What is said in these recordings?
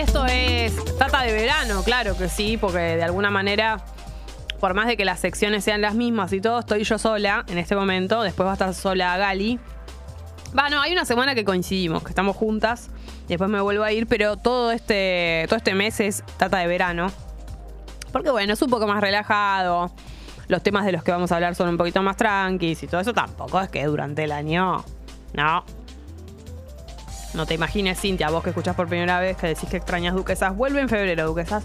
Esto es Tata de verano, claro que sí, porque de alguna manera, por más de que las secciones sean las mismas y todo, estoy yo sola en este momento. Después va a estar sola Gali. Va, no, hay una semana que coincidimos, que estamos juntas. Después me vuelvo a ir, pero todo este, todo este mes es Tata de verano. Porque bueno, es un poco más relajado. Los temas de los que vamos a hablar son un poquito más tranquis y todo eso tampoco es que durante el año. No. No te imagines, Cintia, vos que escuchás por primera vez que decís que extrañas duquesas. Vuelve en febrero, duquesas.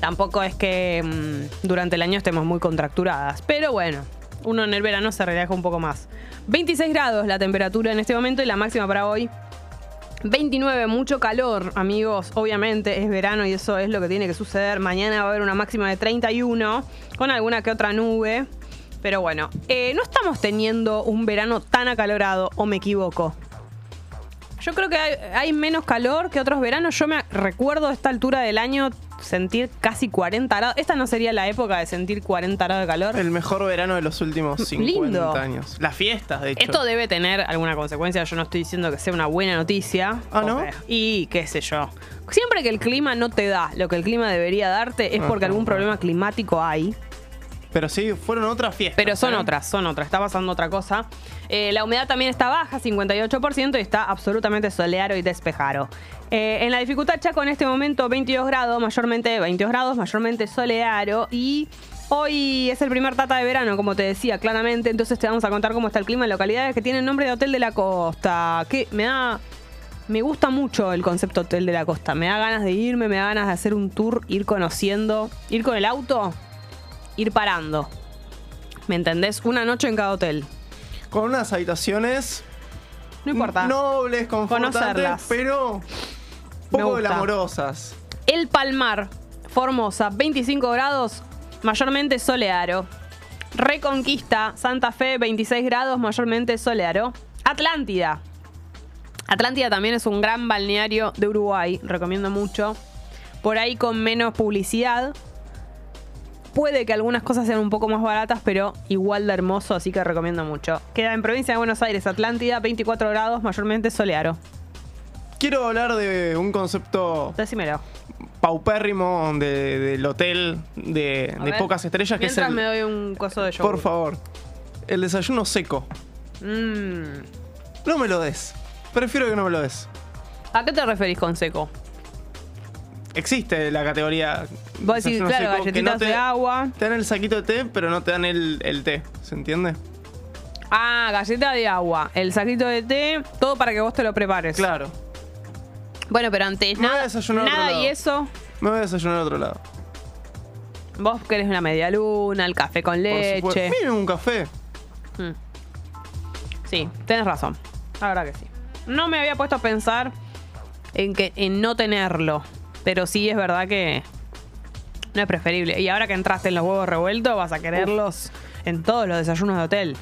Tampoco es que mm, durante el año estemos muy contracturadas. Pero bueno, uno en el verano se relaja un poco más. 26 grados la temperatura en este momento y la máxima para hoy 29, mucho calor, amigos. Obviamente es verano y eso es lo que tiene que suceder. Mañana va a haber una máxima de 31, con alguna que otra nube. Pero bueno, eh, no estamos teniendo un verano tan acalorado, o me equivoco. Yo creo que hay, hay menos calor que otros veranos. Yo me recuerdo a esta altura del año sentir casi 40 grados. Esta no sería la época de sentir 40 grados de calor. El mejor verano de los últimos 50 Lindo. años. Las fiestas, de hecho. Esto debe tener alguna consecuencia. Yo no estoy diciendo que sea una buena noticia. Ah, ¿no? Porque- Y qué sé yo. Siempre que el clima no te da lo que el clima debería darte es porque Ajá. algún problema climático hay. Pero sí, fueron otras fiestas. Pero son ¿eh? otras, son otras. Está pasando otra cosa. Eh, la humedad también está baja, 58%, y está absolutamente soleado y despejado. Eh, en la dificultad Chaco en este momento 22 grados, mayormente 22 grados, mayormente soleado. Y hoy es el primer tata de verano, como te decía claramente. Entonces te vamos a contar cómo está el clima en localidades que tienen nombre de Hotel de la Costa. Que me da... Me gusta mucho el concepto Hotel de la Costa. Me da ganas de irme, me da ganas de hacer un tour, ir conociendo, ir con el auto, ir parando. ¿Me entendés? Una noche en cada hotel. Con unas habitaciones No importa. nobles, confortantes, pero poco glamorosas. El Palmar, Formosa, 25 grados, mayormente soleado. Reconquista, Santa Fe, 26 grados, mayormente soleado. Atlántida. Atlántida también es un gran balneario de Uruguay, recomiendo mucho. Por ahí con menos publicidad. Puede que algunas cosas sean un poco más baratas, pero igual de hermoso, así que recomiendo mucho. Queda en provincia de Buenos Aires, Atlántida, 24 grados, mayormente soleado. Quiero hablar de un concepto Decímelo. paupérrimo de- del hotel de, A de ver. pocas estrellas, que es el. me doy un coso de yogur. Por favor. El desayuno seco. Mm. No me lo des. Prefiero que no me lo des. ¿A qué te referís con seco? Existe la categoría. Vos decís, desayuno claro, galletitas no te- de agua. Te dan el saquito de té, pero no te dan el, el té. ¿Se entiende? Ah, galleta de agua, el saquito de té, todo para que vos te lo prepares. Claro. Bueno, pero antes Me voy a nada, desayunar a otro nada y eso, Me voy a desayunar a otro lado. vos querés una media luna, el café con Por leche. un café. Mm. Sí, tenés razón. La verdad que sí. No me había puesto a pensar en que en no tenerlo, pero sí es verdad que no es preferible. Y ahora que entraste en los huevos revueltos, vas a quererlos en todos los desayunos de hotel.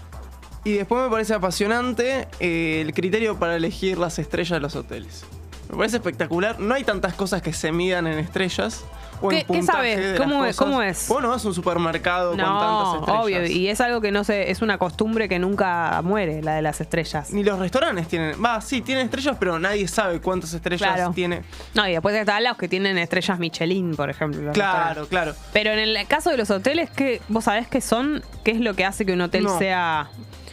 Y después me parece apasionante eh, el criterio para elegir las estrellas de los hoteles. Me parece espectacular. No hay tantas cosas que se midan en estrellas. O ¿Qué- en qué puntaje sabes? ¿Cómo es- cómo es? Vos no vas a un supermercado con tantas No, estrellas. obvio, y es algo que no se, es una costumbre que nunca muere, la de las estrellas. Ni los restaurantes tienen. Va, sí, tienen estrellas, pero nadie sabe cuántas estrellas Claro. tiene. No, y después están los que tienen estrellas Michelin, por ejemplo. Claro, claro. Pero en el caso de los hoteles, ¿qué, ¿vos sabés qué son? ¿Qué es lo que hace que un hotel No. sea...?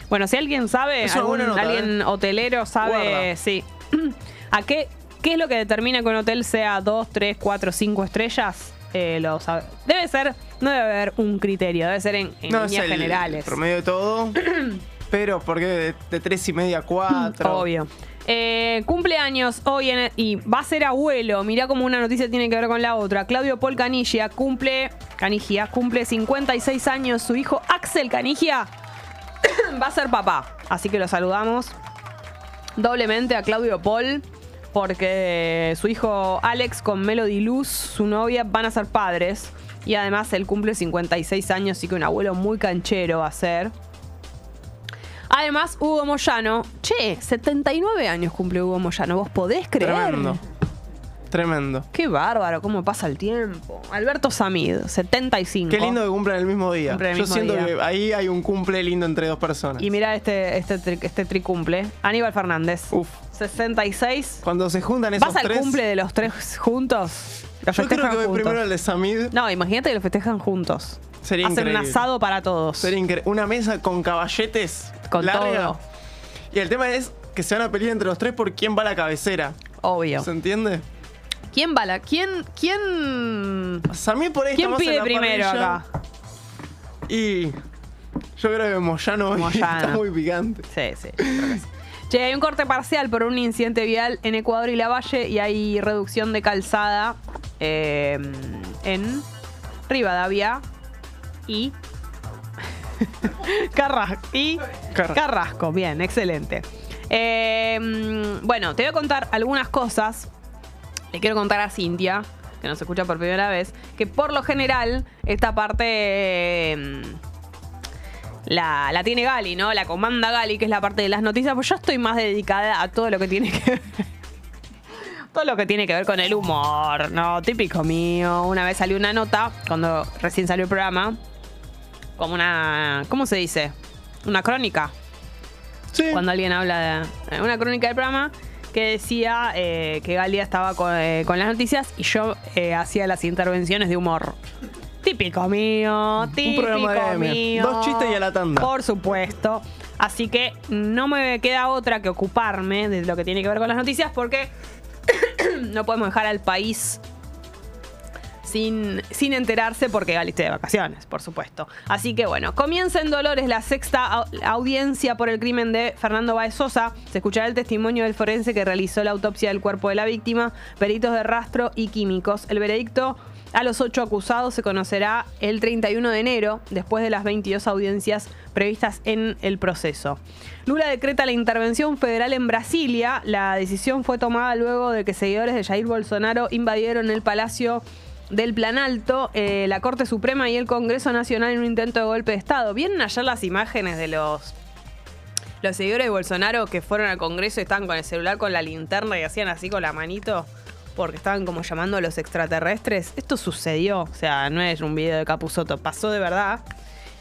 Bueno, si alguien sabe, algún- nota, alguien ¿eh? hotelero sabe, Guarda. sí. ¿A qué, qué es lo que determina que un hotel sea 2, 3, 4, 5 estrellas? Eh, lo sabe. Debe ser, no debe haber un criterio, debe ser en, en No, es líneas el generales. promedio de todo. pero porque de, de tres y media a cuatro. Obvio. Eh, cumpleaños hoy en- y va a ser abuelo. Mirá cómo una noticia tiene que ver con la otra. Claudio Paul Canigia cumple. Canigia cumple 56 años. Su hijo Axel Canigia va a ser papá. Así que lo saludamos doblemente a Claudio Paul. Porque su hijo Alex con Melody Luz, su novia, van a ser padres. Y además él cumple 56 años, así que un abuelo muy canchero va a ser. Además, Hugo Moyano. Che, 79 años cumple Hugo Moyano. ¿Vos podés creer? Tremendo. Tremendo. Qué bárbaro, cómo pasa el tiempo. Alberto Samid, 75. Qué lindo que cumplan el mismo día. El Yo mismo siento día. que ahí hay un cumple lindo entre dos personas. Y mira este, este, tri- este tricumple. Aníbal Fernández. Uf. 66. Cuando se juntan esos ¿Vas al tres. cumple de los tres juntos? Los yo creo que voy juntos. primero al de Samid. No, imagínate que lo festejan juntos. Sería Hacen increíble. un asado para todos. Sería Una mesa con caballetes. Con larga. todo. Y el tema es que se van a pelear entre los tres por quién va a la cabecera. Obvio. ¿Se entiende? ¿Quién va la? ¿Quién? ¿Quién? Samid por ahí ¿Quién en pide la primero parrilla. acá? Y yo creo que Moyano, hoy Moyano. está muy picante. Sí, sí, yo creo que sí. Che, hay un corte parcial por un incidente vial en Ecuador y Lavalle y hay reducción de calzada eh, en Rivadavia y Carrasco. Y Carrasco. Carrasco. Bien, excelente. Eh, mm, bueno, te voy a contar algunas cosas. Le quiero contar a Cintia, que nos escucha por primera vez, que por lo general esta parte eh, la, la tiene Gali, ¿no? La comanda Gali, que es la parte de las noticias, pues yo estoy más dedicada a todo lo que tiene que ver. Todo lo que tiene que ver con el humor, ¿no? Típico mío. Una vez salió una nota, cuando recién salió el programa, como una. ¿Cómo se dice? Una crónica Sí. cuando alguien habla de eh, una crónica del programa que decía eh, que Galia estaba con, eh, con las noticias y yo eh, hacía las intervenciones de humor. Típico mío, típico programa de mío. Dos chistes y a la tanda. Por supuesto. Así que no me queda otra que ocuparme de lo que tiene que ver con las noticias porque no podemos dejar al país sin, sin enterarse porque Gali está de vacaciones, por supuesto. Así que bueno, comienza en Dolores la sexta au- audiencia por el crimen de Fernando Baez Sosa. Se escuchará el testimonio del forense que realizó la autopsia del cuerpo de la víctima, peritos de rastro y químicos. El veredicto a los ocho acusados se conocerá el 31 de enero, después de las 22 audiencias previstas en el proceso. Lula decreta la intervención federal en Brasilia. La decisión fue tomada luego de que seguidores de Jair Bolsonaro invadieron el Palacio del Planalto, eh, la Corte Suprema y el Congreso Nacional en un intento de golpe de Estado. ¿Vieron ayer las imágenes de los, los seguidores de Bolsonaro que fueron al Congreso y estaban con el celular con la linterna y hacían así con la manito? Porque estaban como llamando a los extraterrestres. Esto sucedió, o sea, no es un video de Capuzoto, pasó de verdad.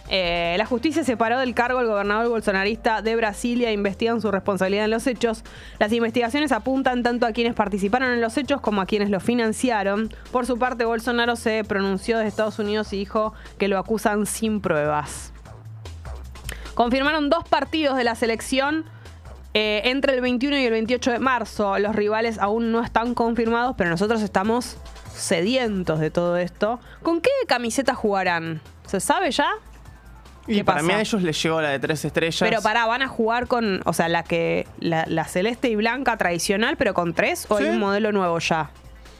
Eh, la justicia separó del cargo al gobernador bolsonarista de Brasilia e investigan su responsabilidad en los hechos. Las investigaciones apuntan tanto a quienes participaron en los hechos como a quienes los financiaron. Por su parte, Bolsonaro se pronunció desde Estados Unidos y dijo que lo acusan sin pruebas. Confirmaron dos partidos de la selección eh, entre el 21 y el 28 de marzo. Los rivales aún no están confirmados, pero nosotros estamos sedientos de todo esto. ¿Con qué camiseta jugarán? ¿Se sabe ya? Y ¿Qué para mí a ellos les llegó la de tres estrellas. Pero pará, van a jugar con, o sea, la que la, la celeste y blanca tradicional, pero con tres o hay Sí. un modelo nuevo ya.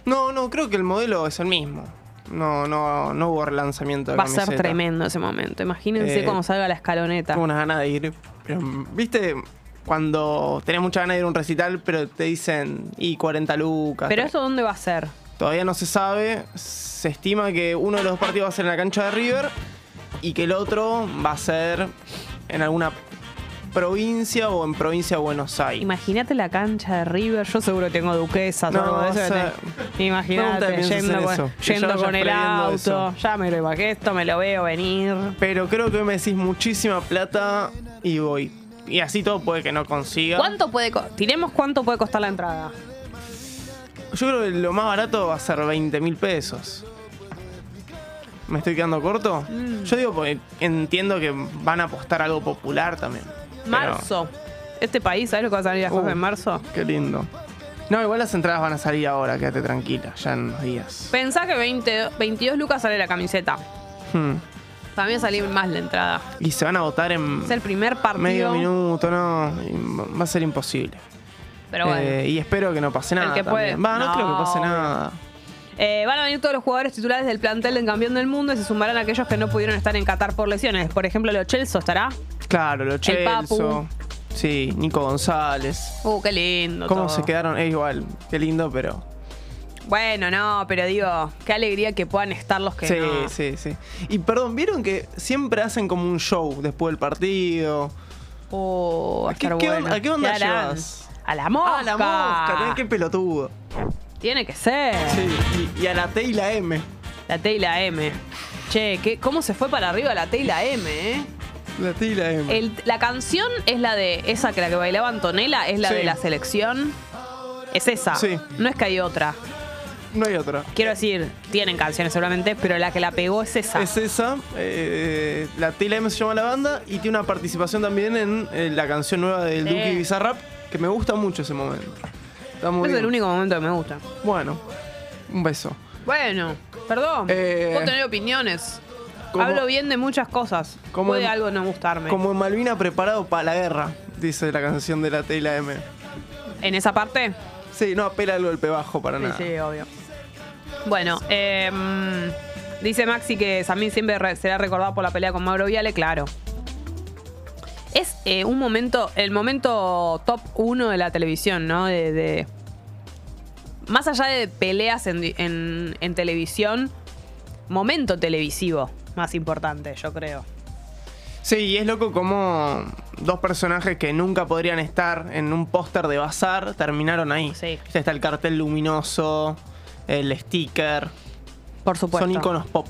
No, no, creo que el modelo es el mismo. No, no, no hubo relanzamiento de Va a ser camiseta. tremendo ese momento. Imagínense Eh, cuando salga la escaloneta. Tengo unas ganas de ir. Pero, ¿viste? Cuando tenés mucha ganas de ir a un recital, pero te dicen, y 40 lucas. Pero eso dónde va a ser? Todavía no se sabe. Se estima que uno de los dos partidos va a ser en la cancha de River y que el otro va a ser en alguna provincia o en provincia de Buenos Aires. Imagínate la cancha de River. Yo seguro tengo duquesas No, o algo de eso. Te- Imagínate, yendo, en con, eso, yendo con el auto. eso. Ya me lo imagino, esto me lo veo venir. Pero creo que me decís muchísima plata y voy. Y así todo puede que no consiga. ¿Cuánto puede co- Tiremos cuánto puede costar la entrada. Yo creo que lo más barato va a ser 20 mil pesos. ¿Me estoy quedando corto? Mm. Yo digo porque entiendo que van a apostar algo popular también. Pero- Marzo. Este país, ¿sabes lo que va a salir a Uh. en marzo? Qué lindo. No, igual las entradas van a salir ahora, quédate tranquila, ya en unos días. Pensá que 20 22 lucas sale la camiseta. Hmm. También salir más la entrada. Y se van a votar en Es el primer partido. medio minuto, no. Va a ser imposible. Pero bueno. Eh, y espero que no pase nada. que puede. Va, no, No, creo que pase nada. Eh, van a venir todos los jugadores titulares del plantel del campeón del mundo y se sumarán aquellos que no pudieron estar en Qatar por lesiones. Por ejemplo, Lo Chelso estará. Claro, lo Papu. Chelso. Sí, Nico González. Uh, qué lindo. ¿Cómo todo. se quedaron? Es igual, qué lindo, pero. Bueno, no, pero digo, qué alegría que puedan estar los que Sí, no. sí, sí. Y perdón, ¿vieron que siempre hacen como un show después del partido? Va ¿A qué- qué bueno. a qué onda llevas? A la mosca. Ah, la mosca, tenés que pelotudo. Tiene que ser. Sí, y, y a la T y la M. La T y la M. Che, ¿qué, ¿cómo se fue para arriba la T y la M, eh? La T y la M. El- la canción es la de esa que la que bailaba Antonella, es la Sí. de la selección. Es esa. Sí. No es que hay otra. No hay otra. Quiero decir, tienen canciones seguramente, pero la que la pegó es esa. Es esa. eh, la T y la M se llama la banda y tiene una participación también en eh, la canción nueva del Sí. Duki Bizarrap, que me gusta mucho ese momento. Está muy es bien. el único momento que me gusta. Bueno, un beso. Bueno, perdón. Eh, Puedo tener opiniones. como- Hablo bien de muchas cosas. como Puede en- algo no gustarme. Como en Malvina preparado para la guerra, dice la canción de la T y la M. ¿En esa parte? Sí, no apela al golpe bajo para Sí, nada. sí, obvio. Bueno, em, dice Maxi que Samir siempre re- será recordado por la pelea con Mauro Viale, claro. Eh, un momento, el momento top uno de la televisión, ¿no? De, de- más allá de peleas en, di- en- en televisión, momento televisivo más importante, yo creo. Sí, y es loco como dos personajes que nunca podrían estar en un póster de bazar terminaron ahí. Sí. Está el cartel luminoso, el sticker. Por supuesto. Son iconos pop.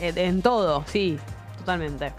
En todo, sí, totalmente.